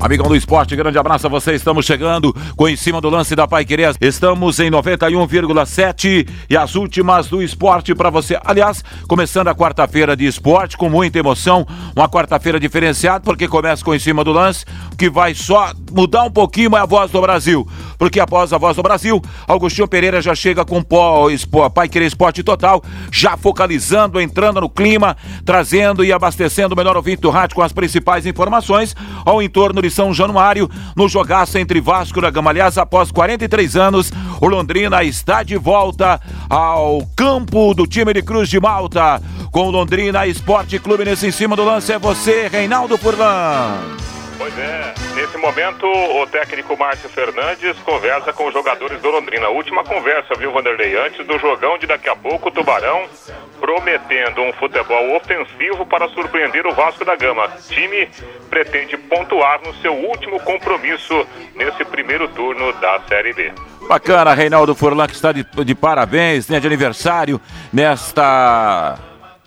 Amigão do esporte, grande abraço a você. Estamos chegando com em cima do lance da Pai Querer. Estamos em 91,7 e as últimas do esporte para você. Aliás, começando a quarta-feira de esporte com muita emoção. Uma quarta-feira diferenciada, porque começa com em cima do lance, que vai só mudar um pouquinho a voz do Brasil. Porque após a voz do Brasil, Augustinho Pereira já chega com Pai Querer Esporte Total, já focalizando, entrando no clima, trazendo e abastecendo o melhor ouvinte do rádio com as principais informações ao entorno de são Januário, no jogaço entre Vasco da Gama. Aliás, após 43 anos, o Londrina está de volta ao campo do time de Cruz de Malta. Com o Londrina Esporte Clube nesse em cima do lance é você, Reinaldo Furlan. Pois é, nesse momento o técnico Márcio Fernandes conversa com os jogadores do Londrina. Última conversa, viu, Vanderlei? Antes do jogão de daqui a pouco, o Tubarão prometendo um futebol ofensivo para surpreender o Vasco da Gama. O time pretende pontuar no seu último compromisso nesse primeiro turno da Série B. Bacana, Reinaldo Furlan, que está de, de parabéns, né, de aniversário nesta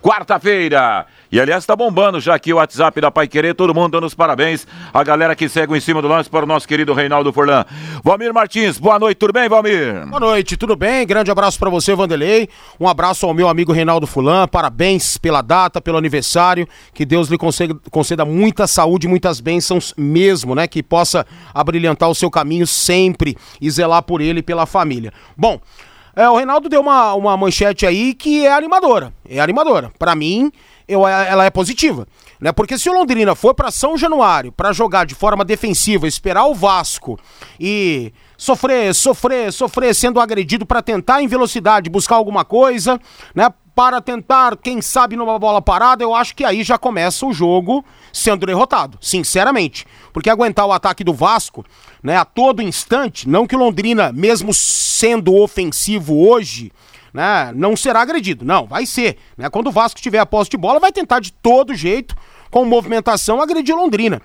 quarta-feira. E aliás, está bombando já aqui o WhatsApp da Pai Querer, todo mundo dando os parabéns. A galera que segue em cima do lance para o nosso querido Reinaldo Furlan. Valmir Martins, boa noite, tudo bem, Valmir? Boa noite, tudo bem? Grande abraço para você, Vanderlei. Um abraço ao meu amigo Reinaldo Furlan. Parabéns pela data, pelo aniversário. Que Deus lhe conceda, conceda muita saúde, muitas bênçãos mesmo, né? Que possa abrilhantar o seu caminho sempre e zelar por ele e pela família. Bom. É, o Reinaldo deu uma, uma manchete aí que é animadora. É animadora. Para mim, eu, ela é positiva. Né? Porque se o Londrina for para São Januário para jogar de forma defensiva, esperar o Vasco e sofrer, sofrer, sofrer sendo agredido para tentar em velocidade buscar alguma coisa, né? Para tentar, quem sabe, numa bola parada, eu acho que aí já começa o jogo sendo derrotado, sinceramente. Porque aguentar o ataque do Vasco, né, a todo instante, não que o Londrina, mesmo sendo ofensivo hoje, né, não será agredido. Não, vai ser. Né? Quando o Vasco tiver a posse de bola, vai tentar de todo jeito, com movimentação, agredir Londrina.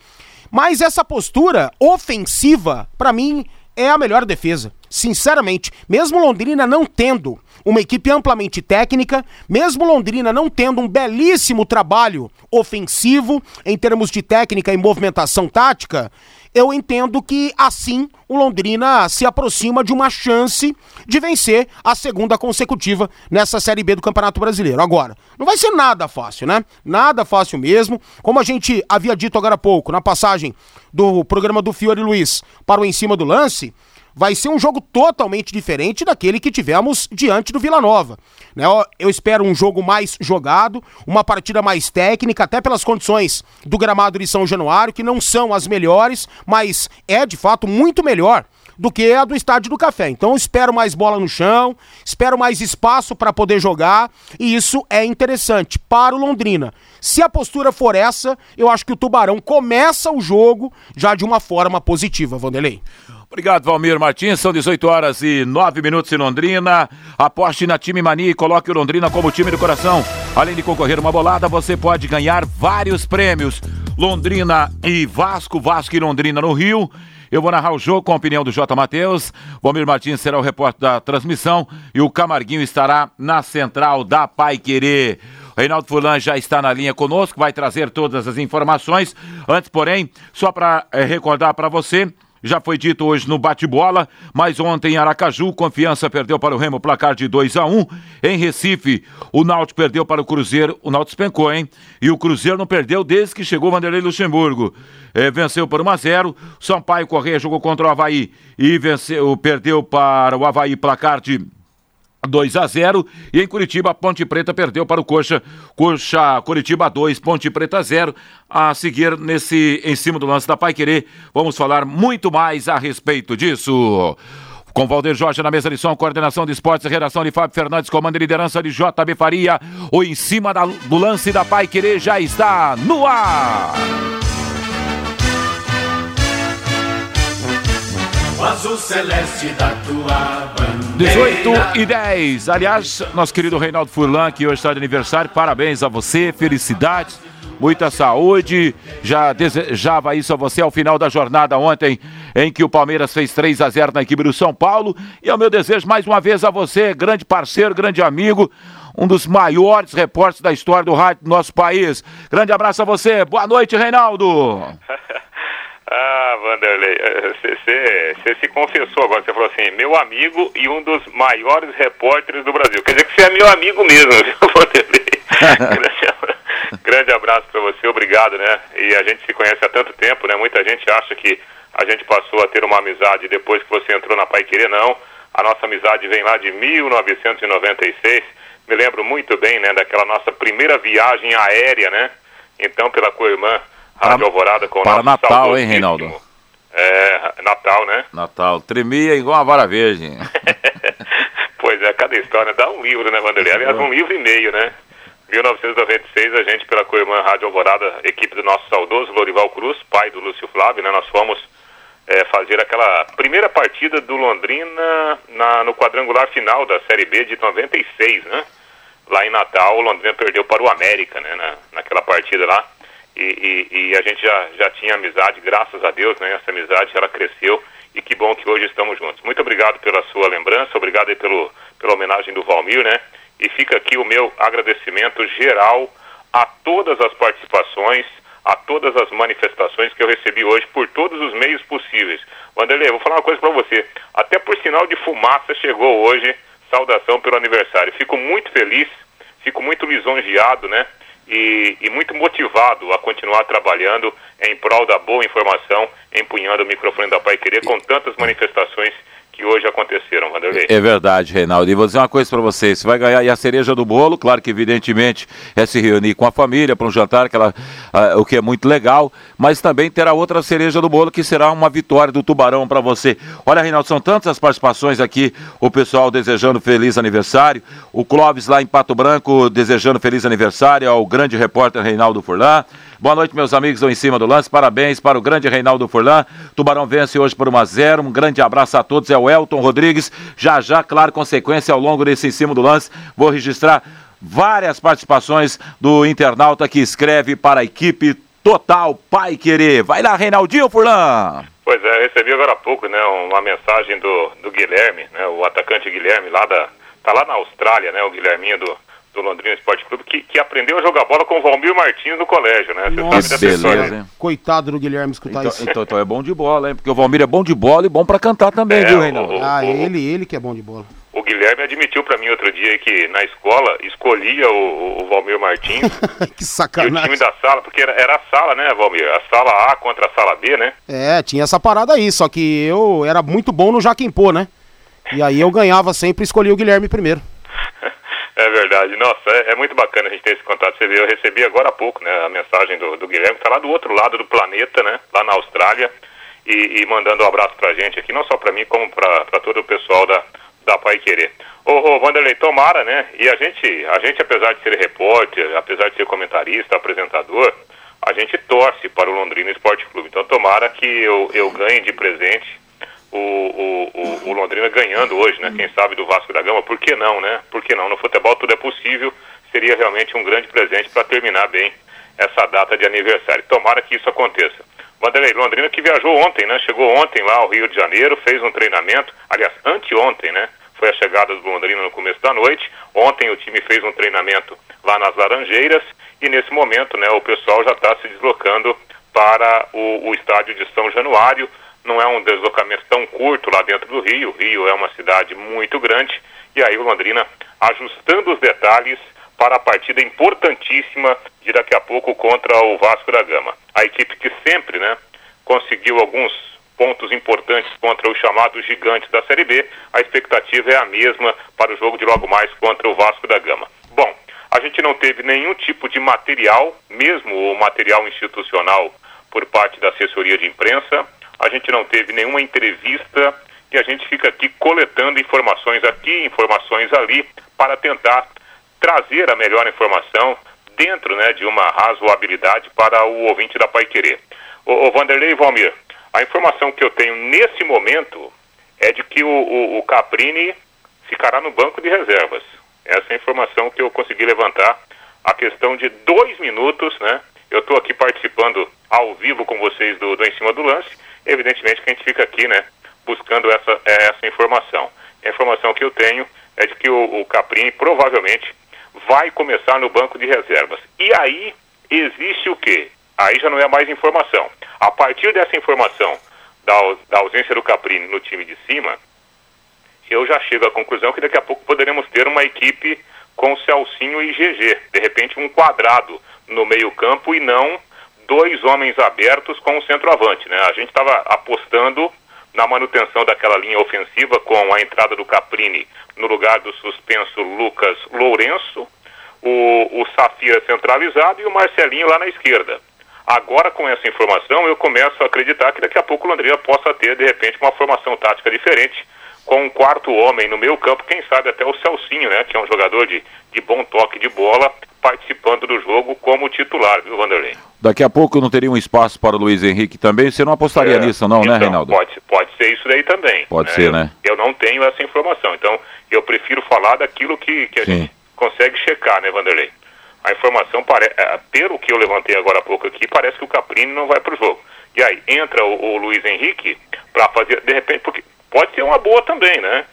Mas essa postura ofensiva, para mim, é a melhor defesa. Sinceramente, mesmo Londrina não tendo uma equipe amplamente técnica, mesmo Londrina não tendo um belíssimo trabalho ofensivo em termos de técnica e movimentação tática, eu entendo que assim o Londrina se aproxima de uma chance de vencer a segunda consecutiva nessa Série B do Campeonato Brasileiro. Agora, não vai ser nada fácil, né? Nada fácil mesmo. Como a gente havia dito agora há pouco, na passagem do programa do Fiore Luiz para o Em Cima do Lance, vai ser um jogo totalmente diferente daquele que tivemos diante do Vila Nova. Né? Eu espero um jogo mais jogado, uma partida mais técnica, até pelas condições do gramado de São Januário, que não são as melhores, mas é de fato muito melhor do que a do Estádio do Café. Então espero mais bola no chão, espero mais espaço para poder jogar e isso é interessante para o Londrina. Se a postura for essa, eu acho que o Tubarão começa o jogo já de uma forma positiva, Vanderlei. Obrigado, Valmir Martins. São 18 horas e 9 minutos em Londrina. Aposte na Time Mania e coloque o Londrina como time do coração. Além de concorrer uma bolada, você pode ganhar vários prêmios. Londrina e Vasco, Vasco e Londrina no Rio. Eu vou narrar o jogo com a opinião do J. Matheus. Valmir Martins será o repórter da transmissão e o Camarguinho estará na central da Pai Querer. Reinaldo Fulan já está na linha conosco, vai trazer todas as informações. Antes, porém, só para é, recordar para você já foi dito hoje no bate-bola, mas ontem em Aracaju, Confiança perdeu para o Remo placar de 2 a 1 Em Recife, o Náutico perdeu para o Cruzeiro, o Náutico despencou, hein? E o Cruzeiro não perdeu desde que chegou o Vanderlei Luxemburgo. É, venceu por 1 a 0 Sampaio Correia jogou contra o Havaí e venceu, perdeu para o Havaí placar de 2 a 0 e em Curitiba Ponte Preta perdeu para o Coxa, Coxa Curitiba 2, Ponte Preta 0. A seguir nesse em cima do lance da Pai vamos falar muito mais a respeito disso. Com Valder Jorge na mesa de som, coordenação de esportes redação de Fábio Fernandes, comando e liderança de JB Faria. O em cima da, do lance da Pai já está no ar. o azul celeste da tua bandeira. 18 e 10. Aliás, nosso querido Reinaldo Furlan, que hoje está de aniversário, parabéns a você, felicidades. muita saúde. Já desejava isso a você ao final da jornada ontem, em que o Palmeiras fez 3 a 0 na equipe do São Paulo. E é o meu desejo mais uma vez a você, grande parceiro, grande amigo, um dos maiores repórteres da história do rádio do nosso país. Grande abraço a você. Boa noite, Reinaldo. Ah, Vanderlei, você eh, se confessou agora, você falou assim, meu amigo e um dos maiores repórteres do Brasil. Quer dizer que você é meu amigo mesmo, viu, Vanderlei? grande, grande abraço para você, obrigado, né? E a gente se conhece há tanto tempo, né? Muita gente acha que a gente passou a ter uma amizade depois que você entrou na Pai Querer, não. A nossa amizade vem lá de 1996. Me lembro muito bem, né, daquela nossa primeira viagem aérea, né? Então, pela co-irmã Rádio Alvorada com Para Natal, hein, Reinaldo? É, Natal, né? Natal. Tremia igual uma vara verde. pois é, cada história dá um livro, né, Vanderlei? Aliás, um livro e meio, né? 1996, a gente, pela Coirmã Rádio Alvorada, equipe do nosso saudoso Lorival Cruz, pai do Lúcio Flávio, né? Nós fomos é, fazer aquela primeira partida do Londrina na, no quadrangular final da Série B de 96, né? Lá em Natal, o Londrina perdeu para o América, né? Na, naquela partida lá e, e, e, a gente já, já tinha amizade, graças a Deus, né? Essa amizade, ela cresceu e que bom que hoje estamos juntos. Muito obrigado pela sua lembrança, obrigado pelo, pela homenagem do Valmir, né? E fica aqui o meu agradecimento geral a todas as participações, a todas as manifestações que eu recebi hoje por todos os meios possíveis. Wanderlei, vou falar uma coisa para você. Até por sinal de fumaça chegou hoje saudação pelo aniversário. Fico muito feliz, fico muito lisonjeado, né? E, e, muito motivado a continuar trabalhando em prol da boa informação, empunhando o microfone da Pai Querer com tantas manifestações que hoje aconteceram, Vanderlei. É verdade, Reinaldo. E vou dizer uma coisa para você: você vai ganhar a cereja do bolo, claro que evidentemente é se reunir com a família para um jantar, aquela, uh, o que é muito legal, mas também terá outra cereja do bolo que será uma vitória do Tubarão para você. Olha, Reinaldo, são tantas as participações aqui, o pessoal desejando feliz aniversário, o Clóvis lá em Pato Branco desejando feliz aniversário ao grande repórter Reinaldo Furlan. Boa noite, meus amigos do Em Cima do Lance. Parabéns para o grande Reinaldo Furlan. Tubarão vence hoje por 1 a 0 Um grande abraço a todos. É o Elton Rodrigues. Já já, claro, consequência ao longo desse Em Cima do Lance. Vou registrar várias participações do internauta que escreve para a equipe Total Pai Querer. Vai lá, Reinaldinho Furlan. Pois é, recebi agora há pouco, né, uma mensagem do, do Guilherme, né, o atacante Guilherme lá da, tá lá na Austrália, né, o Guilherminho do, do Londrina Esporte Clube, que, que aprendeu a jogar bola com o Valmir Martins no colégio, né? Você Nossa, sabe dessa beleza, história. Coitado do Guilherme escutar então, isso. Então, então, é bom de bola, hein? Porque o Valmir é bom de bola e bom para cantar também, é, viu, Reinaldo? Ah, ele, ele que é bom de bola. O Guilherme admitiu para mim outro dia que na escola escolhia o, o Valmir Martins. que sacanagem. E o time da sala, porque era, era, a sala, né, Valmir? A sala A contra a sala B, né? É, tinha essa parada aí, só que eu era muito bom no Jaquimpô, né? E aí eu ganhava sempre e escolhia o Guilherme primeiro. É verdade. Nossa, é, é, muito bacana a gente ter esse contato. Você vê, eu recebi agora há pouco né, a mensagem do, do Guilherme, que está lá do outro lado do planeta, né? Lá na Austrália, e, e mandando um abraço pra gente aqui, não só para mim, como para todo o pessoal da, da Pai Querer. Ô, ô, Vanderlei, tomara, né? E a gente, a gente, apesar de ser repórter, apesar de ser comentarista, apresentador, a gente torce para o Londrina Esporte Clube. Então tomara que eu, eu ganhe de presente o, o, o, Londrina ganhando hoje, né? Quem sabe do Vasco da Gama, por que não, né? Por que não? No futebol tudo é possível, seria realmente um grande presente para terminar bem essa data de aniversário. Tomara que isso aconteça. Vanderlei, Londrina que viajou ontem, né? Chegou ontem lá ao Rio de Janeiro, fez um treinamento, aliás, anteontem, né? Foi a chegada do Londrina no começo da noite. Ontem o time fez um treinamento lá nas Laranjeiras e nesse momento, né, o pessoal já está se deslocando para o, o estádio de São Januário não é um deslocamento tão curto lá dentro do Rio. O Rio é uma cidade muito grande e aí o Londrina ajustando os detalhes para a partida importantíssima de daqui a pouco contra o Vasco da Gama. A equipe que sempre, né, conseguiu alguns pontos importantes contra os chamados gigantes da Série B, a expectativa é a mesma para o jogo de logo mais contra o Vasco da Gama. Bom, a gente não teve nenhum tipo de material, mesmo o material institucional por parte da assessoria de imprensa, a gente não teve nenhuma entrevista e a gente fica aqui coletando informações aqui, informações ali, para tentar trazer a melhor informação dentro né, de uma razoabilidade para o ouvinte da Pai Querer. O, o Vanderlei Valmir, a informação que eu tenho nesse momento é de que o, o, o Caprini ficará no banco de reservas. Essa é a informação que eu consegui levantar. A questão de dois minutos, né? Eu estou aqui participando ao vivo com vocês do, do Em Cima do Lance. Evidentemente que a gente fica aqui, né, buscando essa, é, essa informação. A informação que eu tenho é de que o, o Caprini provavelmente vai começar no banco de reservas. E aí existe o quê? Aí já não é mais informação. A partir dessa informação da, da ausência do Caprini no time de cima, eu já chego à conclusão que daqui a pouco poderemos ter uma equipe com Celcinho e GG. De repente, um quadrado no meio-campo e não dois homens abertos com o centroavante. Né? A gente estava apostando na manutenção daquela linha ofensiva com a entrada do Caprini no lugar do suspenso Lucas Lourenço, o, o Safira centralizado e o Marcelinho lá na esquerda. Agora, com essa informação, eu começo a acreditar que daqui a pouco o Londrina possa ter, de repente, uma formação tática diferente, com um quarto homem no meio campo, quem sabe até o Celcinho, né, que é um jogador de, de bom toque de bola, participando do jogo como titular, viu, Vanderlei? Daqui a pouco não teria um espaço para o Luiz Henrique também? Você não apostaria é, nisso, não, né, então, né, Reinaldo? Pode, pode ser isso daí também. Pode né? ser, né? Eu, eu, não tenho essa informação, então eu prefiro falar daquilo que, que a Sim. gente consegue checar, né, Vanderlei? A informação, pare... É, pelo que eu levantei agora há pouco aqui, parece que o Caprini não vai para o jogo. E aí, entra o, o Luiz Henrique para fazer, de repente, porque pode ser uma boa também, né?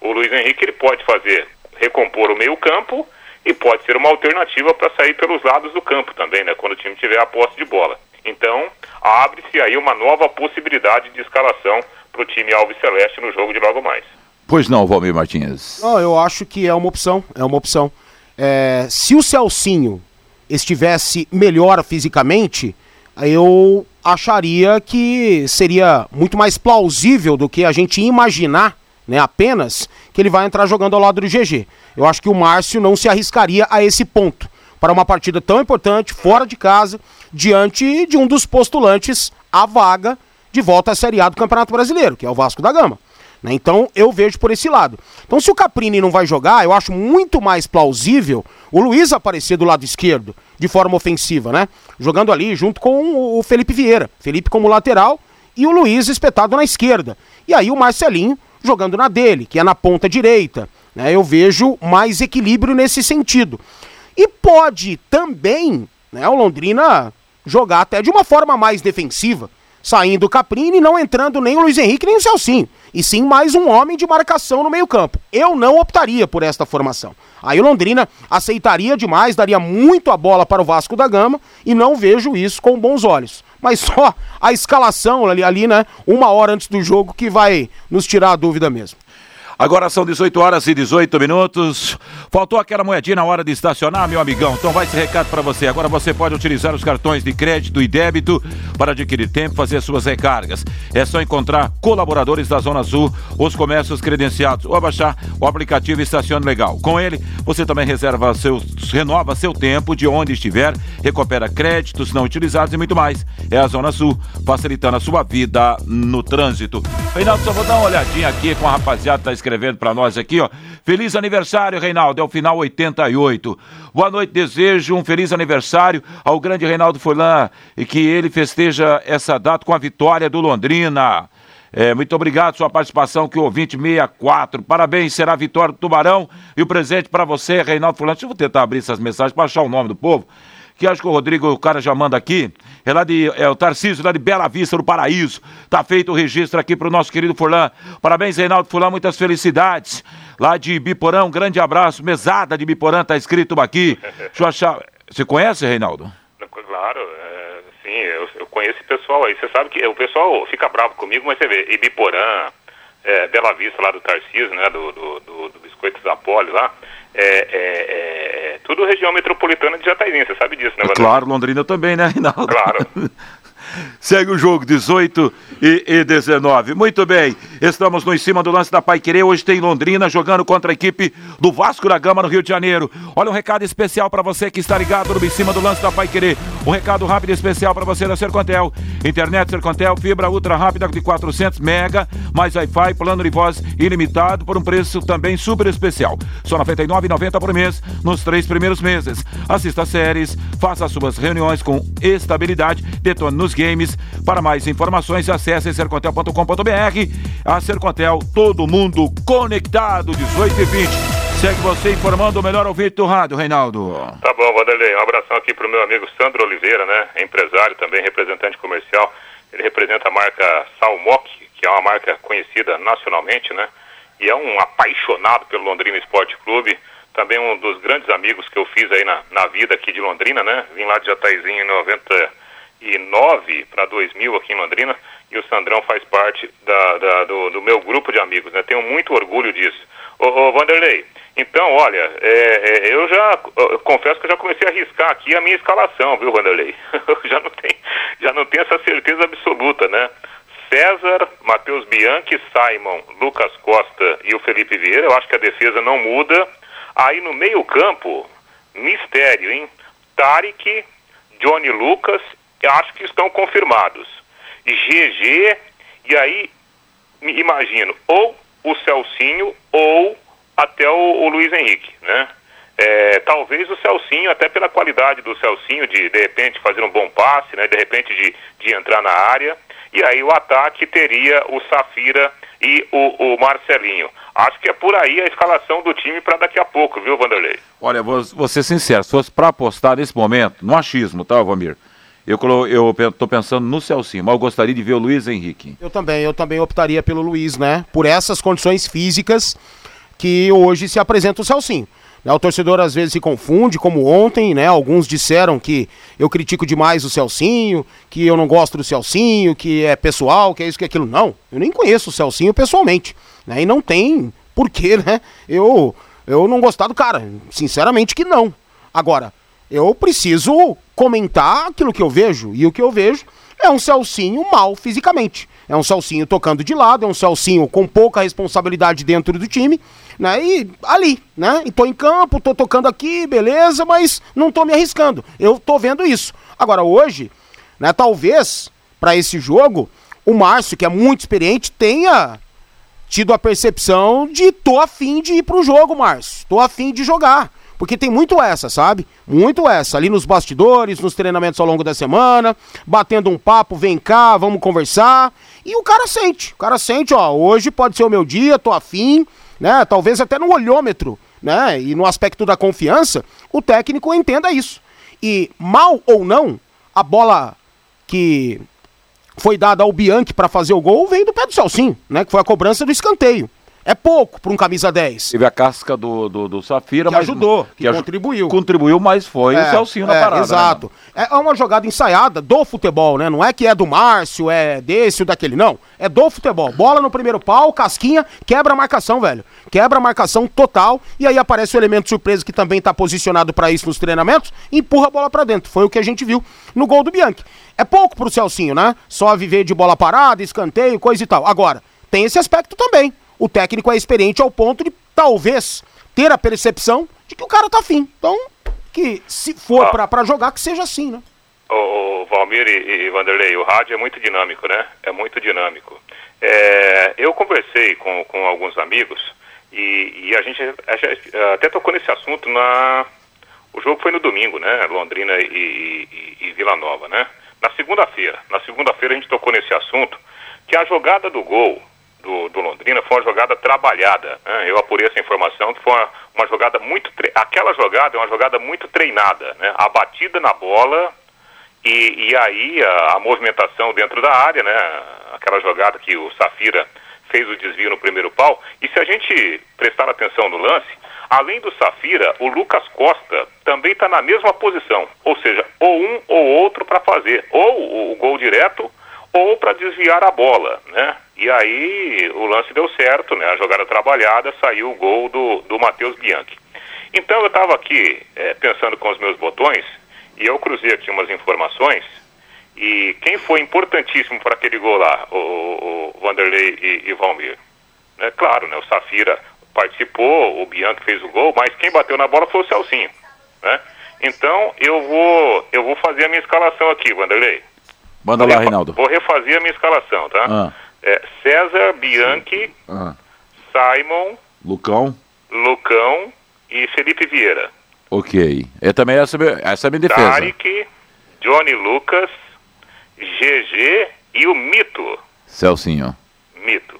O Luiz Henrique ele pode fazer, recompor o meio campo e pode ser uma alternativa para sair pelos lados do campo também, né? Quando o time tiver a posse de bola. Então, abre-se aí uma nova possibilidade de escalação para o time Alves Celeste no jogo de logo mais. Pois não, Valmir Martins. Não, eu acho que é uma opção, é uma opção. É, se o Celcinho estivesse melhor fisicamente, eu acharia que seria muito mais plausível do que a gente imaginar, né, apenas, que ele vai entrar jogando ao lado do GG. Eu acho que o Márcio não se arriscaria a esse ponto para uma partida tão importante, fora de casa, diante de um dos postulantes à vaga de volta à Série A do Campeonato Brasileiro, que é o Vasco da Gama. Né? Então eu vejo por esse lado. Então se o Caprini não vai jogar, eu acho muito mais plausível o Luiz aparecer do lado esquerdo, de forma ofensiva, né? Jogando ali junto com o Felipe Vieira. Felipe como lateral e o Luiz espetado na esquerda. E aí o Marcelinho jogando na dele, que é na ponta direita. Né? Eu vejo mais equilíbrio nesse sentido. E pode também né, o Londrina jogar até de uma forma mais defensiva saindo o Caprini, não entrando nem o Luiz Henrique nem o Celcinho, e sim mais um homem de marcação no meio-campo. Eu não optaria por esta formação. Aí o Londrina aceitaria demais, daria muito a bola para o Vasco da Gama e não vejo isso com bons olhos. Mas só a escalação ali, ali né, uma hora antes do jogo que vai nos tirar a dúvida mesmo. Agora são 18 horas e 18 minutos. Faltou aquela moedinha na hora de estacionar, meu amigão. Então vai esse recado para você. Agora você pode utilizar os cartões de crédito e débito para adquirir tempo e fazer suas recargas. É só encontrar colaboradores da Zona Azul, os comércios credenciados ou baixar o aplicativo Estacione Legal. Com ele, você também reserva seus, renova seu tempo de onde estiver, recupera créditos não utilizados e muito mais. É a Zona Sul, facilitando a sua vida no trânsito. Reinaldo, só vou dar uma olhadinha aqui com a rapaziada tá escrevendo para nós aqui, ó. Feliz aniversário, Reinaldo, é o final 88. Boa noite, desejo um feliz aniversário ao grande Reinaldo Furlan e que ele festeja essa data com a vitória do Londrina. É, muito obrigado sua participação, que o ouvinte 64. Parabéns, será a vitória do Tubarão. E o presente para você, Reinaldo Fulano. Deixa eu tentar abrir essas mensagens para achar o nome do povo que acho que o Rodrigo, o cara já manda aqui, é lá de, é o Tarcísio, lá de Bela Vista, do Paraíso. Tá feito o registro aqui pro nosso querido Furlan. Parabéns, Reinaldo Furlan, muitas felicidades. Lá de Biporã, um grande abraço. Mesada de Biporã, tá escrito aqui. Deixa eu achar. Você conhece, Reinaldo? Claro, é, sim, eu, eu, conheço esse pessoal aí. Você sabe que o pessoal fica bravo comigo, mas você vê, Ibiporã, é, Bela Vista lá do Tarcísio, né, do, do, do, do Biscoitos da Poli lá, é, é, é, tudo região metropolitana de Jataizinho, você sabe disso, né? Claro, Londrina também, né, Reinaldo? Claro. Segue o jogo, 18 e, e 19. Muito bem, estamos no em cima do lance da Pai Querer. Hoje tem Londrina jogando contra a equipe do Vasco da Gama no Rio de Janeiro. Olha um recado especial para você que está ligado no em cima do lance da Pai Querer. Um recado rápido e especial para você da Sercontel. Internet Sercontel, fibra ultra rápida de 400 mega, mais Wi-Fi, plano de voz ilimitado por um preço também super especial. Só R$ 99,90 por mês nos três primeiros meses. Assista séries, faça suas reuniões com estabilidade, detone nos games. Para mais informações, acesse sercontel.com.br. A Sercontel, todo mundo conectado, 18 e 20. Segue você informando o melhor ouvinte do rádio, Reinaldo. Tá bom, Vanderlei. Um abração aqui pro meu amigo Sandro Oliveira, né? Empresário, também representante comercial. Ele representa a marca Salmoc, que é uma marca conhecida nacionalmente, né? E é um apaixonado pelo Londrina Esporte Clube. Também um dos grandes amigos que eu fiz aí na, na vida aqui de Londrina, né? Vim lá de Jataizinho em 99 para 2000 aqui em Londrina. E o Sandrão faz parte da, da, do, do meu grupo de amigos, né? Tenho muito orgulho disso. Ô, ô Vanderlei, então, olha, é, é, eu já eu confesso que eu já comecei a arriscar aqui a minha escalação, viu, Vanderlei? Eu já não tenho, já não tenho essa certeza absoluta, né? César, Matheus Bianchi, Simon, Lucas Costa e o Felipe Vieira, eu acho que a defesa não muda. Aí no meio-campo, mistério, hein? Tarek, Johnny Lucas, acho que estão confirmados. GG, e aí imagino, ou o Celcinho ou até o, o Luiz Henrique, né? É, talvez o Celcinho, até pela qualidade do Celcinho, de de repente fazer um bom passe, né? De repente de, de entrar na área. E aí o ataque teria o Safira e o, o Marcelinho. Acho que é por aí a escalação do time para daqui a pouco, viu, Vanderlei? Olha, vou, vou ser sincero, se fosse para apostar nesse momento, no achismo, tá, Vamir? Eu estou pensando no Celcinho, mas eu gostaria de ver o Luiz Henrique. Eu também, eu também optaria pelo Luiz, né? Por essas condições físicas que hoje se apresenta o Celcinho. Né, o torcedor às vezes se confunde, como ontem, né? Alguns disseram que eu critico demais o Celcinho, que eu não gosto do Celcinho, que é pessoal, que é isso, que é aquilo. Não, eu nem conheço o Celcinho pessoalmente. Né? E não tem porquê, né? Eu, eu não gostar do cara. Sinceramente que não. Agora, eu preciso comentar aquilo que eu vejo. E o que eu vejo é um Celcinho mal fisicamente. É um Celcinho tocando de lado, é um Celcinho com pouca responsabilidade dentro do time, né? E ali, né? E tô em campo, tô tocando aqui, beleza, mas não tô me arriscando. Eu tô vendo isso. Agora hoje, né, talvez para esse jogo, o Márcio, que é muito experiente, tenha tido a percepção de tô afim de ir pro jogo, Márcio. Tô afim de jogar. Porque tem muito essa, sabe? Muito essa. Ali nos bastidores, nos treinamentos ao longo da semana, batendo um papo, vem cá, vamos conversar. E o cara sente. O cara sente, ó, hoje pode ser o meu dia, tô afim, né? Talvez até no olhômetro, né? E no aspecto da confiança, o técnico entenda isso. E mal ou não, a bola que foi dada ao Bianchi para fazer o gol veio do pé do Celcinho, né? Que foi a cobrança do escanteio. É pouco para um camisa 10. Teve a casca do, do, do Safira, que mas. ajudou, que, que contribuiu. Contribuiu, mas foi é, o Celcinho na é, parada. Né, exato. Né, é uma jogada ensaiada do futebol, né? Não é que é do Márcio, é desse ou daquele, não. É do futebol. Bola no primeiro pau, casquinha, quebra a marcação, velho. Quebra a marcação total. E aí aparece o elemento surpresa que também está posicionado para isso nos treinamentos empurra a bola para dentro. Foi o que a gente viu no gol do Bianchi. É pouco pro Celcinho, né? Só viver de bola parada, escanteio, coisa e tal. Agora, tem esse aspecto também o técnico é experiente ao ponto de talvez ter a percepção de que o cara tá afim. Então, que se for ah. para jogar, que seja assim, né? O, Valmir e, e, Vanderlei, o rádio é muito dinâmico, né? É muito dinâmico. É, eu conversei com, com alguns amigos e, e a, gente, a, gente, até tocou nesse assunto na. O jogo foi no domingo, né? Londrina e, e, e Vila Nova, né? Na segunda-feira. Na segunda-feira a gente tocou nesse assunto que a jogada do gol do, do Londrina foi uma jogada trabalhada. Né? Eu apurei essa informação que foi uma, uma jogada muito. Tre... Aquela jogada é uma jogada muito treinada. Né? A batida na bola e, e aí a, a, movimentação dentro da área, né? aquela jogada que o Safira fez o desvio no primeiro pau. E se a gente prestar atenção no lance, além do Safira, o Lucas Costa também está na mesma posição. Ou seja, ou um ou outro para fazer. Ou o, o gol direto ou para desviar a bola, né? E aí o lance deu certo, né? A jogada trabalhada, saiu o gol do, do Matheus Bianchi. Então eu estava aqui é, pensando com os meus botões e eu cruzei aqui umas informações e quem foi importantíssimo para aquele gol lá, o, o Vanderlei e, e Valmir? É claro, né? O Safira participou, o Bianchi fez o gol, mas quem bateu na bola foi o Celcinho, né? Então eu vou eu vou fazer a minha escalação aqui, Vanderlei. Manda lá, Reinaldo. Vou refazer a minha escalação, tá? Ah. É César, Bianchi, ah. Simon, Lucão, Lucão e Felipe Vieira. Ok. É também essa, essa é a minha defesa. Tarek, Johnny Lucas, GG e o Mito. Celcinho. Mito.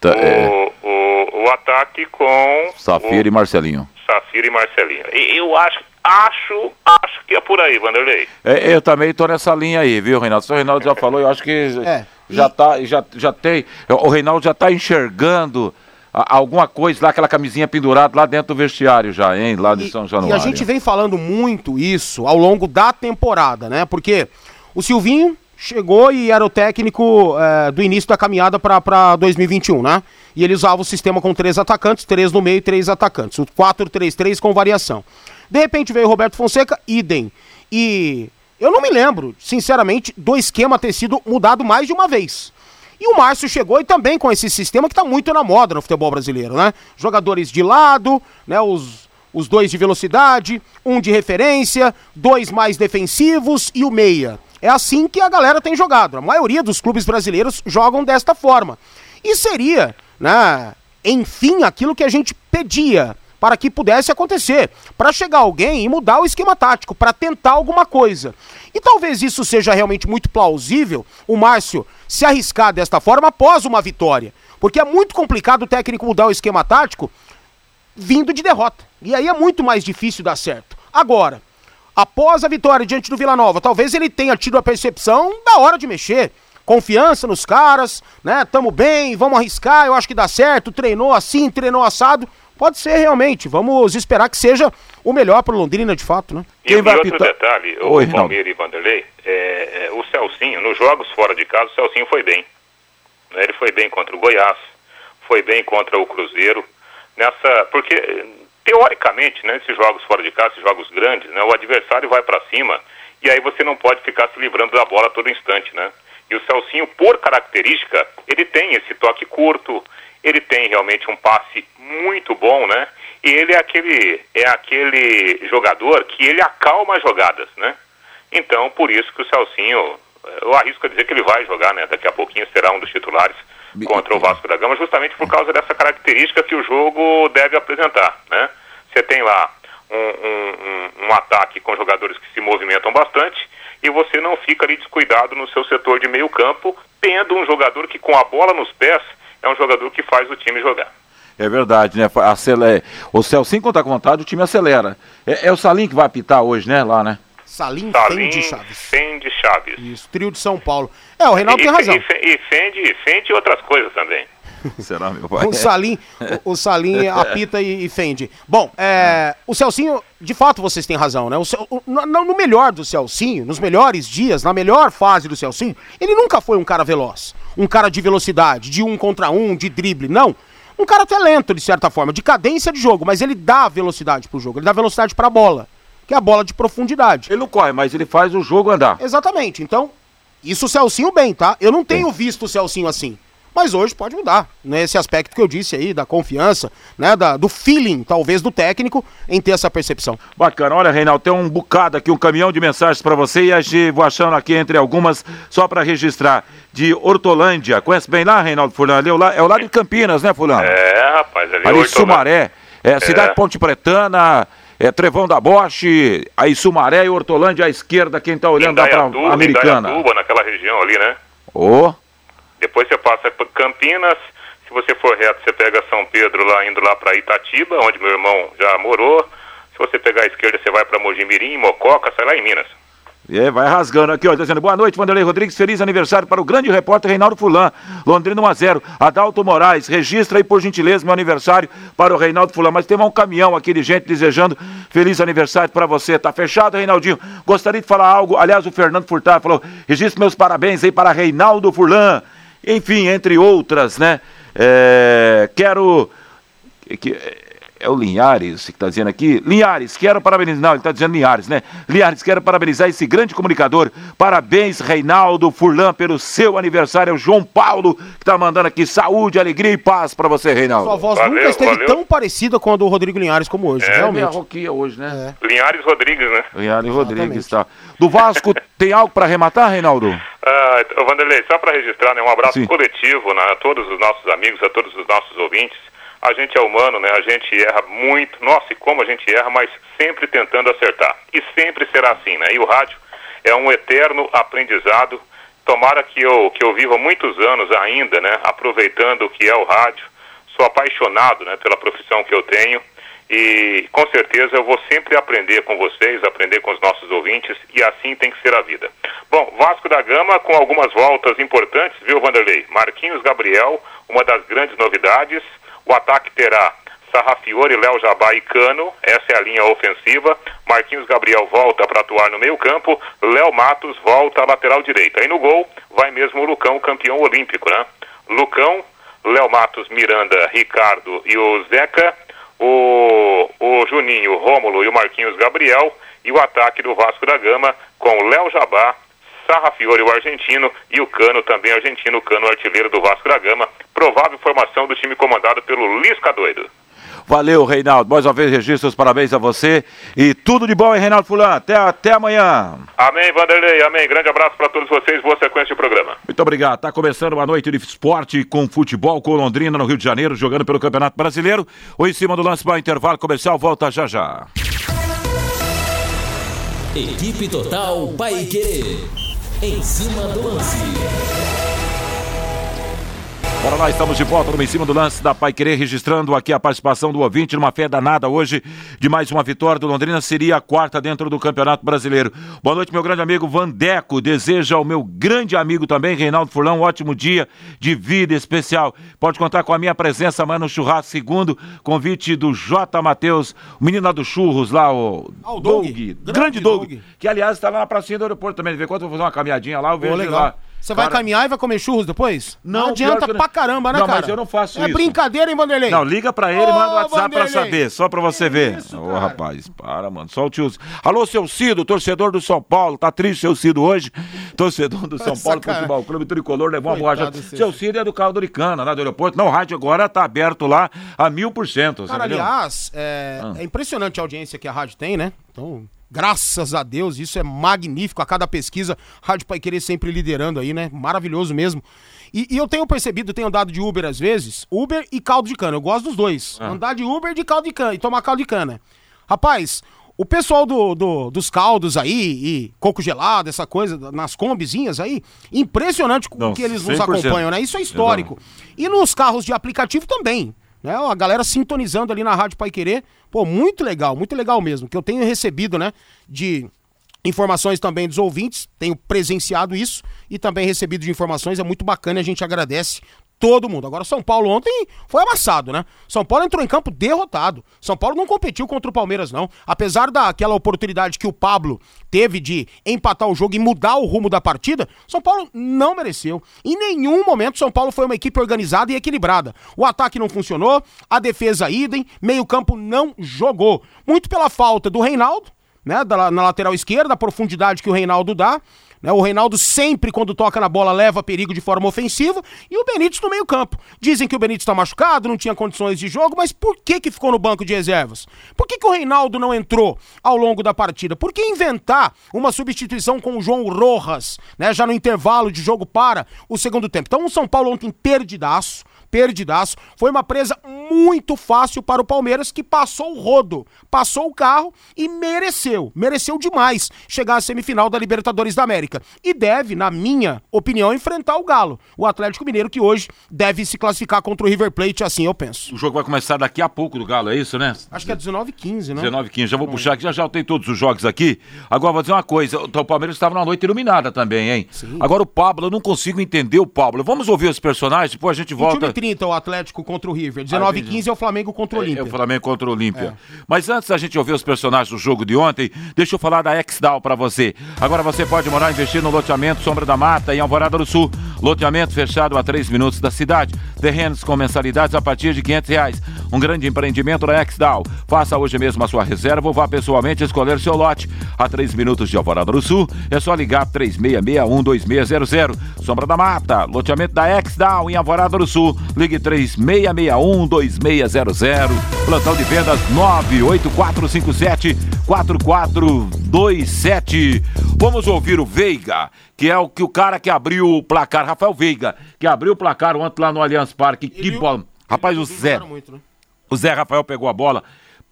Tá, é, o, o, o ataque com Safira e o Marcelinho. Safira e Marcelinho. E eu acho, acho, acho que é por aí, Vanderlei. É, eu também tô nessa linha aí, viu, Reinaldo? O Reinaldo já falou, eu acho que É, já e- tá, já, já tem, o Reinaldo já tá enxergando alguma coisa lá, aquela camisinha pendurada lá dentro do vestiário já, hein, lá de E- São E Januário. a gente vem falando muito isso ao longo da temporada, né? Porque o Silvinho chegou e era o técnico eh, do início da caminhada para 2021, né? E ele usava o sistema com três atacantes, três no meio e três atacantes. O 4-3-3 com variação. De repente veio o Roberto Fonseca, idem. E eu não me lembro, sinceramente, do esquema ter sido mudado mais de uma vez. E o Márcio chegou e também com esse sistema que está muito na moda no futebol brasileiro, né? Jogadores de lado, né? Os, os dois de velocidade, um de referência, dois mais defensivos e o meia. É assim que a galera tem jogado. A maioria dos clubes brasileiros jogam desta forma. E seria, né, enfim, aquilo que a gente pedia para que pudesse acontecer, para chegar alguém e mudar o esquema tático, para tentar alguma coisa. E talvez isso seja realmente muito plausível, o Márcio se arriscar desta forma após uma vitória, porque é muito complicado o técnico mudar o esquema tático vindo de derrota. E aí é muito mais difícil dar certo. Agora, após a vitória diante do Vila Nova, talvez ele tenha tido a percepção da hora de mexer. Confiança nos caras, né? Tamo bem, vamos arriscar, eu acho que dá certo. Treinou assim, treinou assado. Pode ser realmente. Vamos esperar que seja o melhor pro Londrina de fato, né? E, Quem e vai outro apitar? detalhe, Oi, o Reinaldo. Palmeira e Vanderlei, é, é, o Celcinho, nos jogos fora de casa, o Celcinho foi bem. Né, Ele foi bem contra o Goiás, foi bem contra o Cruzeiro. Nessa, porque, teoricamente, né, esses jogos fora de casa, esses jogos grandes, né, o adversário vai para cima e aí você não pode ficar se livrando da bola a todo instante, né? E o Celcinho, por característica, ele tem esse toque curto, ele tem realmente um passe muito bom, né? E ele é aquele, é aquele jogador que ele acalma as jogadas, né? Então, por isso que o Celcinho, eh, eu arrisco a dizer que ele vai jogar, né? Daqui a pouquinho será um dos titulares contra o Vasco da Gama, justamente por causa dessa característica que o jogo deve apresentar, né? Você tem lá um, um- um- um ataque com jogadores que se movimentam bastante e você não fica ali descuidado no seu setor de meio campo, tendo um jogador que com a bola nos pés é um jogador que faz o time jogar. É verdade, né? Acele- O Celcinho, quando tá com vontade, o time acelera. É, é o Salim que vai apitar hoje, né? Lá, né? Salim Salim Fendi Chaves. Fendi Chaves. Isso, trio de São Paulo. É, o Reinaldo e, tem razão. E, e Fendi, Fendi outras coisas também. Será, meu pai? O Salim, o, o Salim apita e, e fende. Bom, é, o Celcinho, de fato vocês têm razão, né? O Cel- o- no, no melhor do Celcinho, nos melhores dias, na melhor fase do Celcinho, ele nunca foi um cara veloz, um cara de velocidade, de um contra um, de drible, não. Um cara até lento, de certa forma, de cadência de jogo, mas ele dá velocidade pro jogo, ele dá velocidade pra bola, que é a bola de profundidade. Ele não corre, mas ele faz o jogo andar. Exatamente, então, isso o Celcinho bem, tá? Eu não tenho visto o Celcinho assim. Mas hoje pode mudar, nesse aspecto que eu disse aí, da confiança, né, da, do feeling, talvez, do técnico em ter essa percepção. Bacana. Olha, Reinaldo, tem um bocado aqui, um caminhão de mensagens pra você e a gente vou achando aqui entre algumas, só pra registrar, de Hortolândia. Conhece bem lá, Reinaldo Fulano? Ali é o la- é o lado de Campinas, né, Fulano? É, rapaz, ali, Ali em Hortolândia. Sumaré, é, cidade É. Ponte Pretana, é, Trevão da Boche, aí Sumaré e Hortolândia à esquerda, quem tá olhando dá pra Indaiatuba, Americana. Indaiatuba, naquela região ali, né? Ô, Depois você passa por Campinas, se você for reto, você pega São Pedro lá, indo lá para Itatiba, onde meu irmão já morou. Se você pegar a esquerda, você vai para Mojimirim, Mococa, sai lá em Minas. É, vai rasgando aqui, ó, dizendo boa noite, Vanderlei Rodrigues, feliz aniversário para o grande repórter Reinaldo Fulan, Londrina 1x0, Adalto Moraes, registra aí por gentileza meu aniversário para o Reinaldo Fulan, mas tem um caminhão aqui de gente desejando feliz aniversário para você, tá fechado, Reinaldinho? Gostaria de falar algo, aliás, o Fernando Furtado falou, registre meus parabéns aí para Reinaldo Fulan, enfim, entre outras, né? É, quero... Que, é o Linhares que está dizendo aqui. Linhares, quero parabenizar. Não, ele está dizendo Linhares, né? Linhares, quero parabenizar esse grande comunicador. Parabéns, Reinaldo Furlan, pelo seu aniversário. É o João Paulo que está mandando aqui saúde, alegria e paz para você, Reinaldo. Sua voz Valeu, nunca esteve valeu. tão parecida com a do Rodrigo Linhares como hoje, É realmente. roquia hoje, né? Linhares Rodrigues, né? Linhares Rodrigues, tá. Do Vasco, tem algo para arrematar, Reinaldo? Ah, ô, Vanderlei, só para registrar, né, um abraço Sim. coletivo né, a todos os nossos amigos, a todos os nossos ouvintes. A gente é humano, né? A gente erra muito. Nossa, e como a gente erra, mas sempre tentando acertar. E sempre será assim, né? E o rádio é um eterno aprendizado Tomara que eu, que eu viva muitos anos ainda, né? Aproveitando o que é o rádio. Sou apaixonado né, pela profissão que eu tenho e com certeza eu vou sempre aprender com vocês, aprender com os nossos ouvintes e assim tem que ser a vida. Bom, Vasco da Gama com algumas voltas importantes, viu, Vanderlei? Marquinhos Gabriel, uma das grandes novidades. O ataque terá Sarrafiore, Léo Jabá e Cano, essa é a linha ofensiva. Marquinhos Gabriel volta para atuar no meio-campo, Léo Matos volta à lateral direita. E no gol vai mesmo o Lucão, campeão olímpico, né? Lucão, Léo Matos, Miranda, Ricardo e o Zeca o, o Juninho, Rômulo e o Marquinhos Gabriel e o ataque do Vasco da Gama com Léo Jabá, Sarrafiore, o argentino, e o Cano, também argentino, o Cano, artilheiro do Vasco da Gama. Provável formação do time comandado pelo Lisca Doido. Valeu, Reinaldo. Mais uma vez, registros, parabéns a você. E tudo de bom, hein, Reinaldo Fulano? Até, até amanhã. Amém, Vanderlei. Amém. Grande abraço para todos vocês. Boa sequência de programa. Muito obrigado. Está começando uma noite de esporte com futebol com Londrina no Rio de Janeiro, jogando pelo Campeonato Brasileiro. O em cima do lance para intervalo comercial. Volta já já. Equipe Total Paique. Em cima do lance. Bora lá, estamos de volta no em cima do lance da Pai Querer, registrando aqui a participação do ouvinte numa fé danada hoje de mais uma vitória do Londrina, seria a quarta dentro do Campeonato Brasileiro. Boa noite, meu grande amigo Vandeco, deseja ao meu grande amigo também, Reinaldo Furlão, um ótimo dia de vida especial. Pode contar com a minha presença amanhã no churrasco segundo, convite do J. Matheus, o menino lá do Churros, lá, o, ah, o Doug. Doug. Grande Doug, Doug, que aliás está lá na pracinha do aeroporto também, em quando eu vou fazer uma caminhadinha lá, eu vejo oh, lá. Você vai caminhar e vai comer churros depois? Não, não adianta não... pra caramba, né, não, cara? Mas eu não faço é isso. É brincadeira, hein, Vanderlei? Não, liga pra ele e manda o WhatsApp Vanderlei. pra saber, só pra você ver. Ô, rapaz, para, mano. Só o tio. Alô, seu Cido, torcedor do São Paulo. Tá triste, seu Cido, hoje? Torcedor do São Paulo Futebol Clube Tricolor levou uma borracha. Seu Cido é do carro do Ricana, lá do aeroporto. Não, o rádio agora tá aberto lá a mil por cento. Cara, aliás, é, ah. é impressionante a audiência que a rádio tem, né? Então, Graças a Deus, isso é magnífico. A cada pesquisa, Rádio Pai Querer sempre liderando aí, né? Maravilhoso mesmo. E, e, eu tenho percebido, tenho andado de Uber às vezes, Uber e caldo de cana. Eu gosto dos dois. Ah. Andar de Uber de caldo de cana e tomar caldo de cana. Rapaz, o pessoal do, do, dos caldos aí, e coco gelado, essa coisa, nas combizinhas aí, impressionante o que eles nos acompanham, né? Isso é histórico. E nos carros de aplicativo também. Né? A galera sintonizando ali na Rádio Pai Querer. Pô, muito legal, muito legal mesmo. Que eu tenho recebido, né? De informações também dos ouvintes, tenho presenciado isso e também recebido de informações, é muito bacana, a gente agradece todo mundo. Agora, São Paulo ontem foi amassado, né? São Paulo entrou em campo derrotado. São Paulo não competiu contra o Palmeiras, não. Apesar daquela oportunidade que o Pablo teve de empatar o jogo e mudar o rumo da partida, São Paulo não mereceu. Em nenhum momento São Paulo foi uma equipe organizada e equilibrada. O ataque não funcionou, a defesa idem, meio-campo não jogou. Muito pela falta do Reinaldo, né? na lateral esquerda, a profundidade que o Reinaldo dá. Né? O Reinaldo sempre, quando toca na bola, leva perigo de forma ofensiva. E o Benítez no meio-campo. Dizem que o Benítez está machucado, não tinha condições de jogo, mas por que, que ficou no banco de reservas? Por que, que o Reinaldo não entrou ao longo da partida? Por que inventar uma substituição com o João Rojas, né? Já no intervalo de jogo para o segundo tempo. Então o São Paulo ontem perdidaço perdidaço. Foi uma presa muito fácil para o Palmeiras, que passou o rodo, passou o carro e mereceu, mereceu demais chegar à semifinal da Libertadores da América. E deve, na minha opinião, enfrentar o Galo, o Atlético Mineiro, que hoje deve se classificar contra o River Plate, assim eu penso. O jogo vai começar daqui a pouco do Galo, é isso, né? Acho que é 19 15 né? 19 15 já vou puxar aqui, já já tem todos os jogos aqui. Agora vou dizer uma coisa, o Palmeiras estava numa noite iluminada também, hein? Sim. Agora o Pablo, eu não consigo entender o Pablo. Vamos ouvir os personagens, depois a gente volta. 30 o Atlético contra o River. 19 e 15 é o Flamengo contra o Olímpia. É, é, o Flamengo contra o Olímpia. É. Mas antes da gente ouvir os personagens do jogo de ontem, deixa eu falar da Exdal para você. Agora você pode morar e investir no loteamento Sombra da Mata em Alvorada do Sul. Loteamento fechado a 3 minutos da cidade. Terrenos com mensalidades a partir de 500 reais. Um grande empreendimento da Exdal. Faça hoje mesmo a sua reserva ou vá pessoalmente escolher seu lote. A 3 minutos de Alvorada do Sul, é só ligar 36612600. Sombra da Mata, loteamento da Exdal em Alvorada do Sul. Ligue 36612600. Plantão de vendas 98457 4427. Vamos ouvir o Veiga, que é o que o cara que abriu o placar, Rafael Veiga, que abriu o placar ontem lá no Allianz Parque. Que bola. Rapaz, o Zé. Muito, né? O Zé Rafael pegou a bola